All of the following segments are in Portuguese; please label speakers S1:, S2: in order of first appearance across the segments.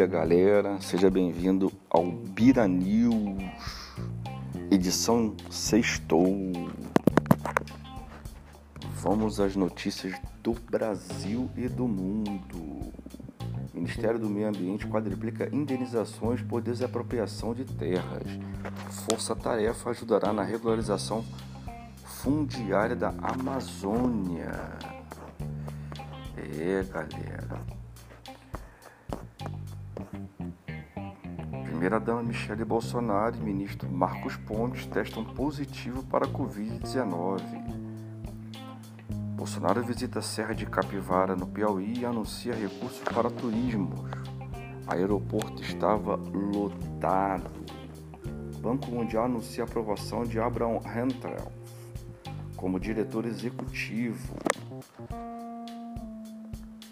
S1: dia, galera. Seja bem-vindo ao Bira News, edição sextou. Vamos às notícias do Brasil e do mundo. Ministério do Meio Ambiente quadriplica indenizações por desapropriação de terras. Força Tarefa ajudará na regularização fundiária da Amazônia. É, galera. Primeira-dama Michele Bolsonaro e ministro Marcos Pontes testam positivo para a Covid-19. Bolsonaro visita a Serra de Capivara, no Piauí, e anuncia recursos para turismo. Aeroporto estava lotado. Banco Mundial anuncia a aprovação de Abraham Hentrel como diretor executivo.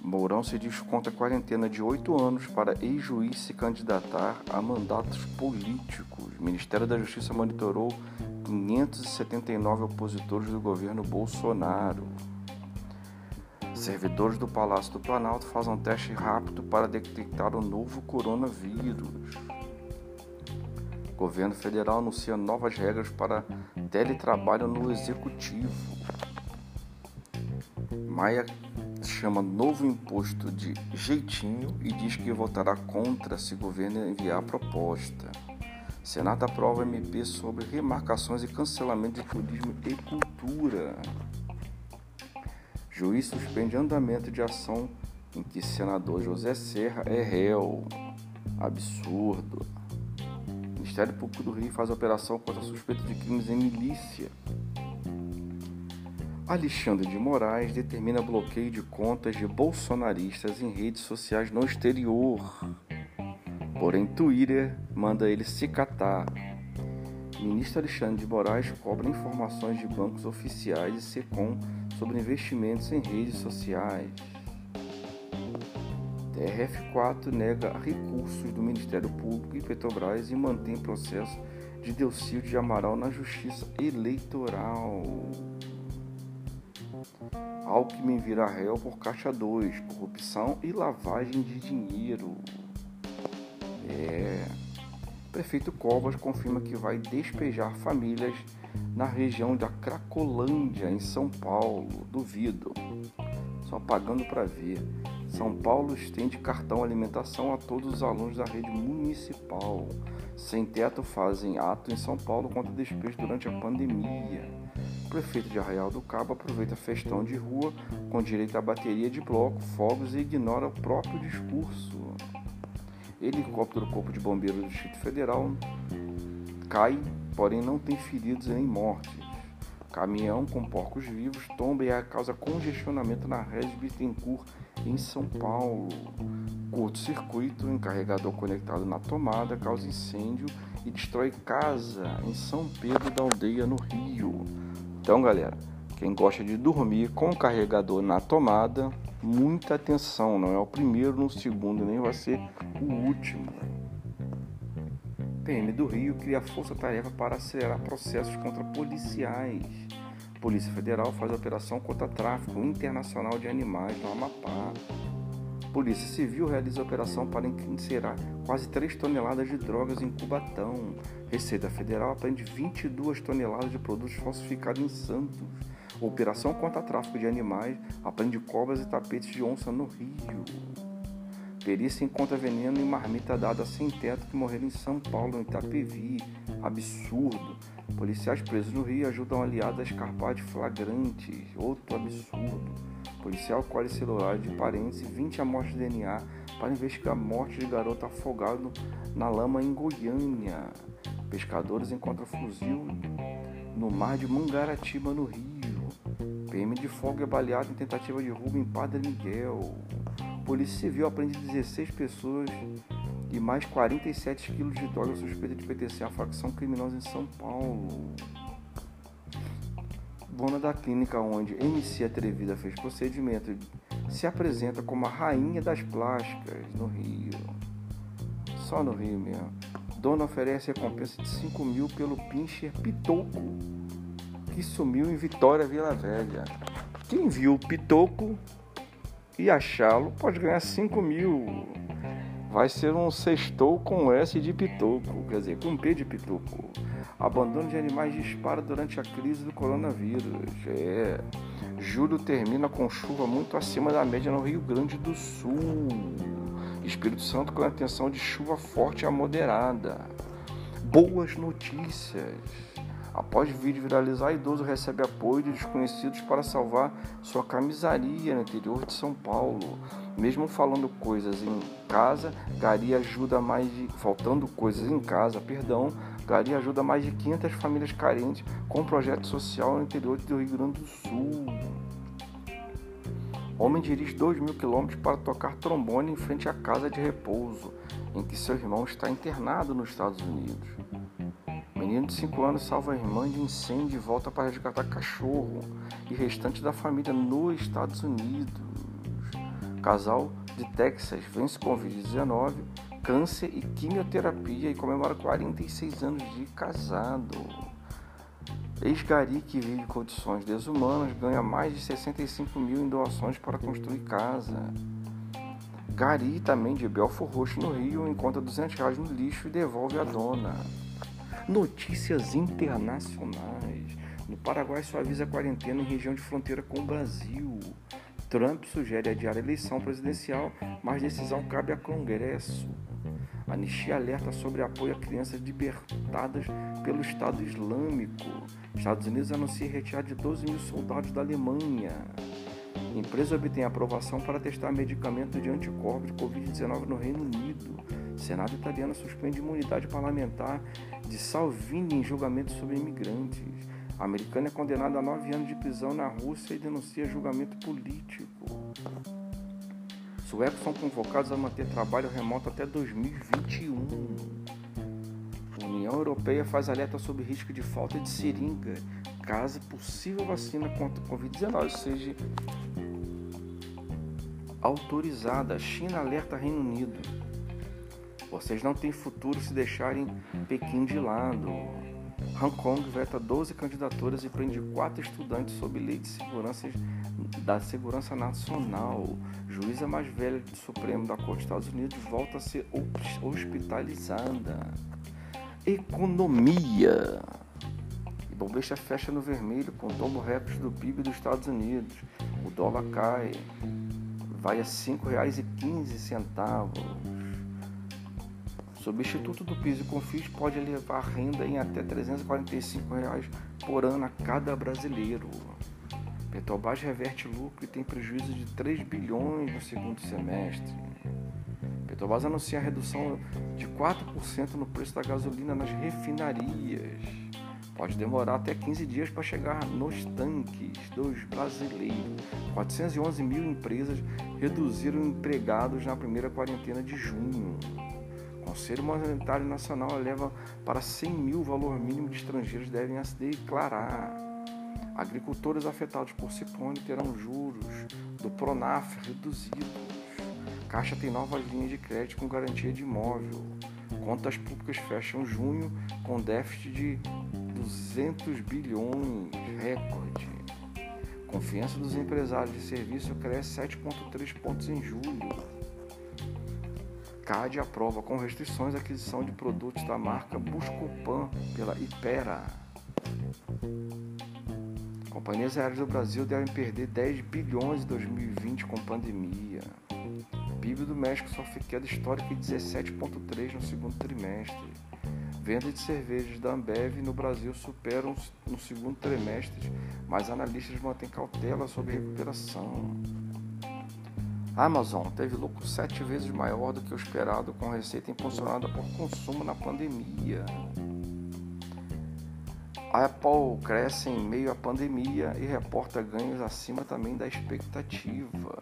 S1: Mourão se desconta quarentena de oito anos para ex-juiz se candidatar a mandatos políticos. O Ministério da Justiça monitorou 579 opositores do governo Bolsonaro. Servidores do Palácio do Planalto fazem um teste rápido para detectar o novo coronavírus. O governo federal anuncia novas regras para teletrabalho no executivo. Maia chama novo imposto de jeitinho e diz que votará contra se o governo enviar a proposta. Senado aprova MP sobre remarcações e cancelamento de turismo e cultura. Juiz suspende andamento de ação em que senador José Serra é réu. Absurdo. Ministério Público do Rio faz operação contra suspeito de crimes em milícia. Alexandre de Moraes determina bloqueio de contas de bolsonaristas em redes sociais no exterior. Porém, Twitter manda ele se catar. Ministro Alexandre de Moraes cobra informações de bancos oficiais e SECOM sobre investimentos em redes sociais. TRF4 nega recursos do Ministério Público e Petrobras e mantém processo de Delcídio de Amaral na Justiça Eleitoral. Alckmin vira réu por caixa 2, corrupção e lavagem de dinheiro. É. Prefeito Covas confirma que vai despejar famílias na região da Cracolândia, em São Paulo. Duvido. Só pagando para ver. São Paulo estende cartão alimentação a todos os alunos da rede municipal. Sem teto fazem ato em São Paulo contra despejo durante a pandemia. Prefeito de Arraial do Cabo aproveita festão de rua com direito à bateria de bloco, fogos e ignora o próprio discurso. Helicóptero do Corpo de Bombeiros do Distrito Federal cai, porém não tem feridos nem mortes. Caminhão com porcos vivos tomba e causa congestionamento na rede Bittencourt, em São Paulo. Curto-circuito, encarregador conectado na tomada, causa incêndio e destrói casa em São Pedro da Aldeia, no Rio. Então, galera, quem gosta de dormir com o carregador na tomada, muita atenção, não é o primeiro, no segundo, nem vai ser o último. PM do Rio cria força-tarefa para acelerar processos contra policiais. Polícia Federal faz operação contra tráfico internacional de animais no Amapá. Polícia Civil realiza operação para encerrar quase 3 toneladas de drogas em Cubatão. Receita Federal aprende 22 toneladas de produtos falsificados em Santos. Operação contra tráfico de animais aprende cobras e tapetes de onça no Rio. Perícia encontra veneno em marmita dada sem teto que morreram em São Paulo, em Itapevi. Absurdo. Policiais presos no Rio ajudam aliados a escarpar de flagrantes. Outro absurdo. Policial colhe celular de parentes e 20 amostras de DNA para investigar a morte de garoto afogado na lama em Goiânia. Pescadores encontram fuzil no mar de Mangaratiba, no Rio. PM de fogo é baleado em tentativa de roubo em Padre Miguel. Polícia Civil apreende 16 pessoas e mais 47 quilos de droga suspeita de pertencer à facção criminosa em São Paulo. Dona da clínica onde MC Atrevida fez procedimento se apresenta como a rainha das plásticas no Rio. Só no Rio mesmo. Dona oferece recompensa de 5 mil pelo pincher Pitoco, que sumiu em Vitória Vila Velha. Quem viu o Pitoco e achá-lo pode ganhar 5 mil. Vai ser um sextou com S de pitoco, quer dizer, com P de pitoco. Abandono de animais dispara durante a crise do coronavírus. É. Julho termina com chuva muito acima da média no Rio Grande do Sul. Espírito Santo com a intenção de chuva forte a moderada. Boas notícias. Após vídeo viralizar, idoso recebe apoio de desconhecidos para salvar sua camisaria no interior de São Paulo. Mesmo falando coisas em casa, Gari ajuda mais de faltando coisas em casa, perdão, Gari ajuda mais de 500 famílias carentes com um projeto social no interior do Rio Grande do Sul. Homem dirige 2 mil quilômetros para tocar trombone em frente à casa de repouso, em que seu irmão está internado nos Estados Unidos. Menino de 5 anos salva a irmã de incêndio e volta para resgatar cachorro e restante da família nos Estados Unidos. Casal de Texas vence Covid-19, câncer e quimioterapia e comemora 46 anos de casado. Ex-gari que vive condições desumanas ganha mais de 65 mil em doações para construir casa. Gari, também de Belfor Roxo, no Rio, encontra 200 reais no lixo e devolve a dona. Notícias internacionais. No Paraguai suaviza a quarentena em região de fronteira com o Brasil. Trump sugere adiar a eleição presidencial, mas decisão cabe ao Congresso. Anistia alerta sobre apoio a crianças libertadas pelo Estado Islâmico. Estados Unidos anuncia retirar de 12 mil soldados da Alemanha. Empresa obtém aprovação para testar medicamento de anticorpos de Covid-19 no Reino Unido. Senado italiano suspende imunidade parlamentar de Salvini em julgamento sobre imigrantes. A americana é condenada a nove anos de prisão na Rússia e denuncia julgamento político. Suecos são convocados a manter trabalho remoto até 2021. A União Europeia faz alerta sobre risco de falta de seringa caso possível vacina contra o Covid-19 seja autorizada. China alerta Reino Unido. Vocês não têm futuro se deixarem Pequim de lado. Hong Kong veta 12 candidaturas e prende quatro estudantes sob lei de segurança da segurança nacional. Juíza mais velha do Supremo da Corte dos Estados Unidos volta a ser hospitalizada. Economia. Ibovespa fecha no vermelho com tombo recorde do PIB dos Estados Unidos. O dólar cai, vai a R$ 5,15. Substituto do PIS e CONFIS pode elevar a renda em até 345 reais por ano a cada brasileiro. Petrobras reverte lucro e tem prejuízo de 3 bilhões no segundo semestre. Petrobras anuncia a redução de 4% no preço da gasolina nas refinarias. Pode demorar até 15 dias para chegar nos tanques dos brasileiros. 411 mil empresas reduziram empregados na primeira quarentena de junho. Conselho Monetário Nacional eleva para 100 mil o valor mínimo de estrangeiros devem se declarar. Agricultores afetados por ciclone terão juros do Pronaf reduzidos. Caixa tem novas linhas de crédito com garantia de imóvel. Contas públicas fecham junho com déficit de 200 bilhões, recorde. Confiança dos empresários de serviço cresce 7,3 pontos em julho. CAD aprova com restrições a aquisição de produtos da marca Buscopan pela Ipera. Companhias aéreas do Brasil devem perder 10 bilhões em 2020 com pandemia. PIB do México sofre queda histórica de 17,3 no segundo trimestre. Venda de cervejas da Ambev no Brasil superam no segundo trimestre, mas analistas mantêm cautela sobre recuperação. Amazon teve lucro sete vezes maior do que o esperado, com receita impulsionada por consumo na pandemia. A Apple cresce em meio à pandemia e reporta ganhos acima também da expectativa.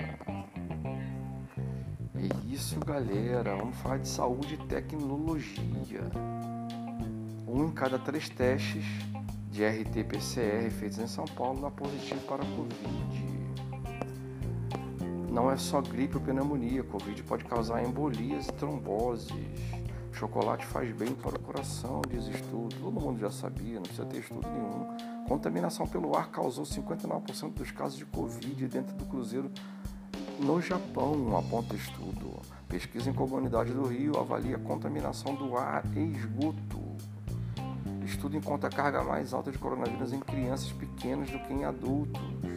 S1: É isso, galera. Vamos falar de saúde e tecnologia um em cada três testes de RT-PCR feitos em São Paulo dá positivo para a Covid. Não é só gripe ou pneumonia, Covid pode causar embolias e tromboses. Chocolate faz bem para o coração, diz estudo. Todo mundo já sabia, não precisa ter estudo nenhum. Contaminação pelo ar causou 59% dos casos de Covid dentro do cruzeiro no Japão, aponta estudo. Pesquisa em comunidade do Rio avalia contaminação do ar e esgoto. Estudo encontra carga mais alta de coronavírus em crianças pequenas do que em adultos.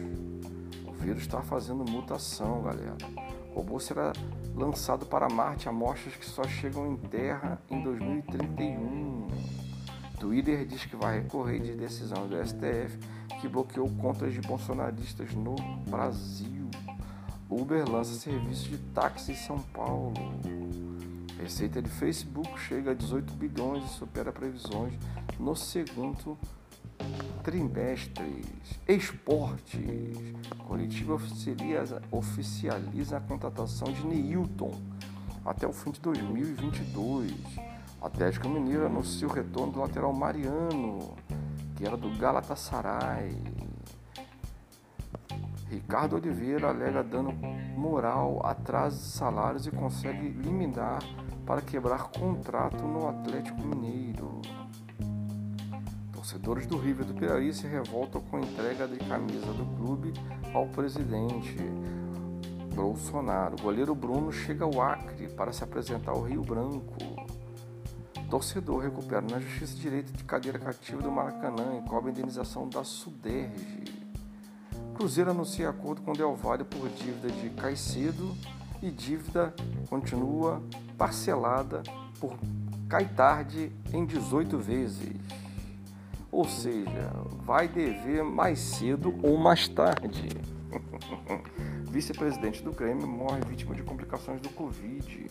S1: Vírus está fazendo mutação, galera. O robô será lançado para Marte amostras que só chegam em Terra em 2031. Twitter diz que vai recorrer de decisão do STF que bloqueou contas de bolsonaristas no Brasil. Uber lança serviço de táxi em São Paulo. Receita de Facebook chega a 18 bilhões e supera previsões no segundo trimestre. Esportes. Curitiba oficializa, oficializa a contratação de Neilton até o fim de 2022. Atlético Mineiro anuncia o retorno do lateral Mariano, que era do Galatasaray. Ricardo Oliveira alega dano moral, atraso de salários e consegue liminar para quebrar contrato no Atlético Mineiro. Torcedores do River do Piauí se revoltam com a entrega de camisa do clube ao presidente Bolsonaro. Goleiro Bruno chega ao Acre para se apresentar ao Rio Branco. Torcedor recupera na Justiça direito de cadeira cativa do Maracanã e cobra indenização da Suderge. Cruzeiro anuncia acordo com Del Valle por dívida de Caicedo e dívida continua parcelada por Caitarde em 18 vezes. Ou seja, vai dever mais cedo ou mais tarde. Vice-presidente do Grêmio morre vítima de complicações do Covid.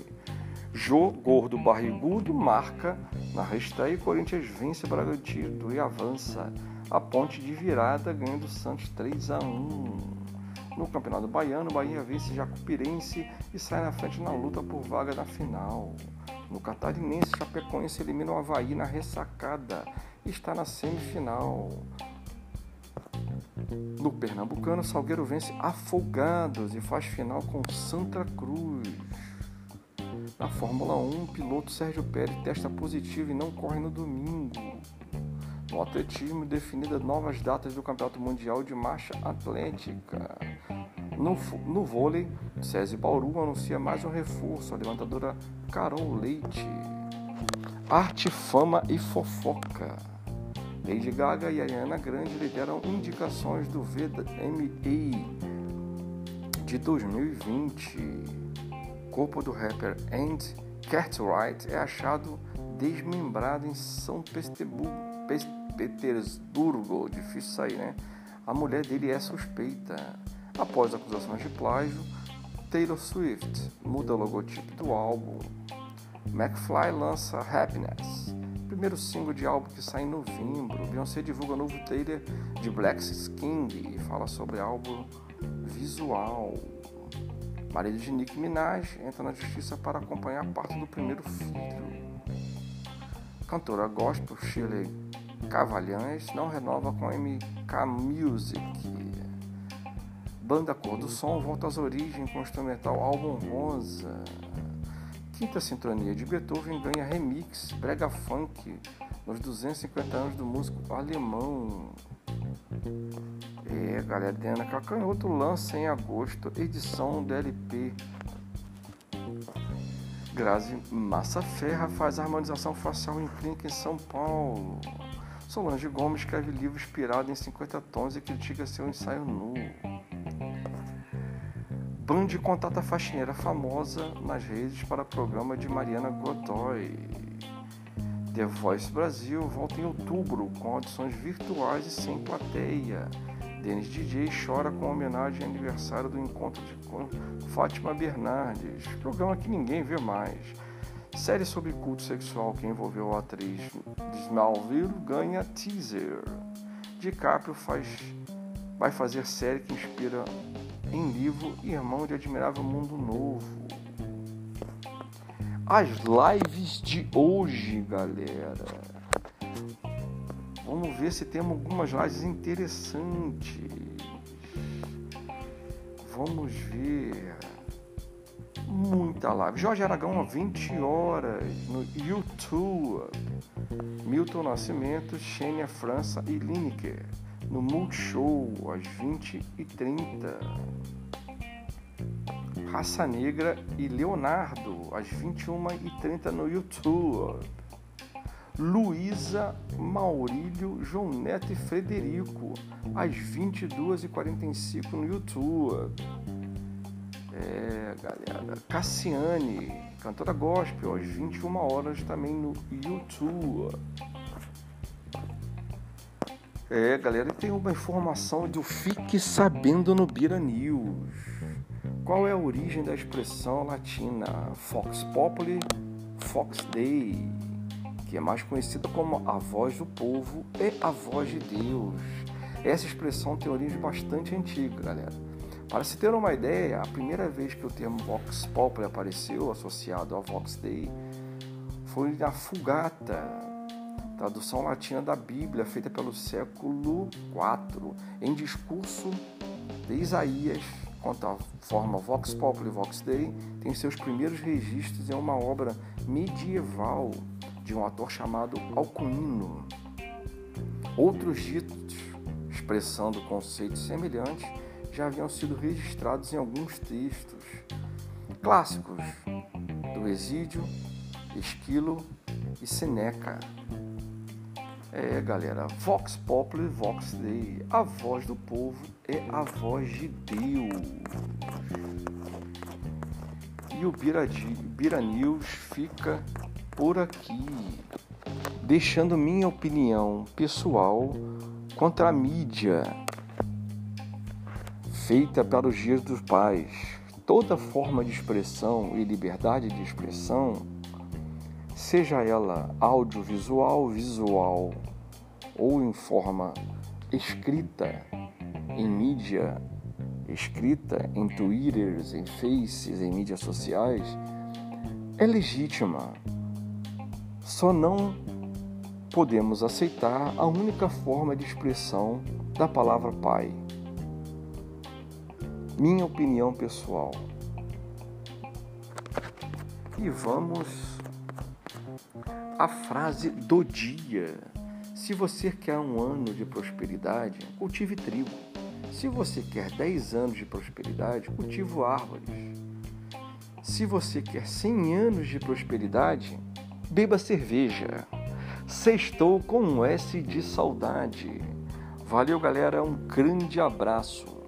S1: Jô Gordo Barrigudo marca na e Corinthians vence Bragantino e avança a ponte de virada ganhando o Santos 3 a 1. No Campeonato Baiano, Bahia vence Jacupirense e sai na frente na luta por vaga na final. No Catarinense, Chapecoense elimina o Havaí na ressacada está na semifinal. No Pernambucano, Salgueiro vence Afogados e faz final com Santa Cruz. Na Fórmula 1, o piloto Sérgio Pérez testa positivo e não corre no domingo. No atletismo, definidas novas datas do Campeonato Mundial de Marcha Atlética. No, no vôlei, César Bauru anuncia mais um reforço, a levantadora Carol Leite. Arte, fama e fofoca. Lady Gaga e Ariana Grande lideram indicações do VMA de 2020. Corpo do rapper And Cartwright é achado desmembrado em São Petersburgo, difícil sair, né? A mulher dele é suspeita. Após acusações de plágio, Taylor Swift muda o logotipo do álbum. McFly lança Happiness, primeiro single de álbum que sai em novembro. Beyoncé divulga novo trailer de Black King e fala sobre álbum visual. Marido de Nicki Minaj entra na justiça para acompanhar parte do primeiro filho. Cantora gospel Shirley Cavalhães não renova com MK Music. Banda Cor do Som volta às origens com o instrumental Álbum Rosa. Quinta Sintonia de Beethoven ganha remix brega funk nos 250 anos do músico alemão. É, galera, Diana Cacanhoto lança em agosto edição do LP. Grazi Massa Ferra faz harmonização facial em clínica em São Paulo. Solange Gomes escreve livro inspirado em 50 tons e critica seu ensaio nu. Band contata faxineira famosa nas redes para programa de Mariana Godoy. The Voice Brasil volta em outubro com audições virtuais e sem plateia. Denis DJ chora com homenagem ao aniversário do encontro de Fátima Bernardes, programa que ninguém vê mais. Série sobre culto sexual que envolveu a atriz Smallville ganha teaser. DiCaprio faz, vai fazer série que inspira em livro Irmão de Admirável Mundo Novo. As lives de hoje, galera. Vamos ver se temos algumas lives interessantes. Vamos ver muita live. Jorge Aragão, 20 horas no YouTube. Milton Nascimento, Xênia França e Lineker no Multishow às 20h30. Raça Negra e Leonardo, às 21h30 no YouTube. Luísa, Maurílio, João Neto e Frederico, às 22h45 no YouTube. É, galera. Cassiane, cantora gospel, às 21 horas também no YouTube. É, galera, tem uma informação do Fique Sabendo no Bira News. Qual é a origem da expressão latina Fox Populi, Fox Dei, que é mais conhecida como a voz do povo e a voz de Deus? Essa expressão tem origem bastante antiga, galera para se ter uma ideia, a primeira vez que o termo Vox Populi apareceu associado ao Vox Dei foi na Fugata, tradução latina da Bíblia, feita pelo século IV, em discurso de Isaías quanto à forma Vox Populi Vox Dei, tem seus primeiros registros em uma obra medieval de um ator chamado Alcuino. Outros ditos, expressando conceitos semelhantes, já haviam sido registrados em alguns textos clássicos do Exídio, Esquilo e Seneca. É, galera, Vox Populi, Vox Dei, a voz do povo é a voz de Deus. E o Bira, Bira News fica por aqui, deixando minha opinião pessoal contra a mídia feita para os dias dos pais. Toda forma de expressão e liberdade de expressão, seja ela audiovisual, visual ou em forma escrita, em mídia escrita, em twitters, em faces, em mídias sociais, é legítima. Só não podemos aceitar a única forma de expressão da palavra pai minha opinião pessoal. E vamos à frase do dia. Se você quer um ano de prosperidade, cultive trigo. Se você quer 10 anos de prosperidade, cultive árvores. Se você quer 100 anos de prosperidade, beba cerveja. Sextou com um S de saudade. Valeu, galera. Um grande abraço.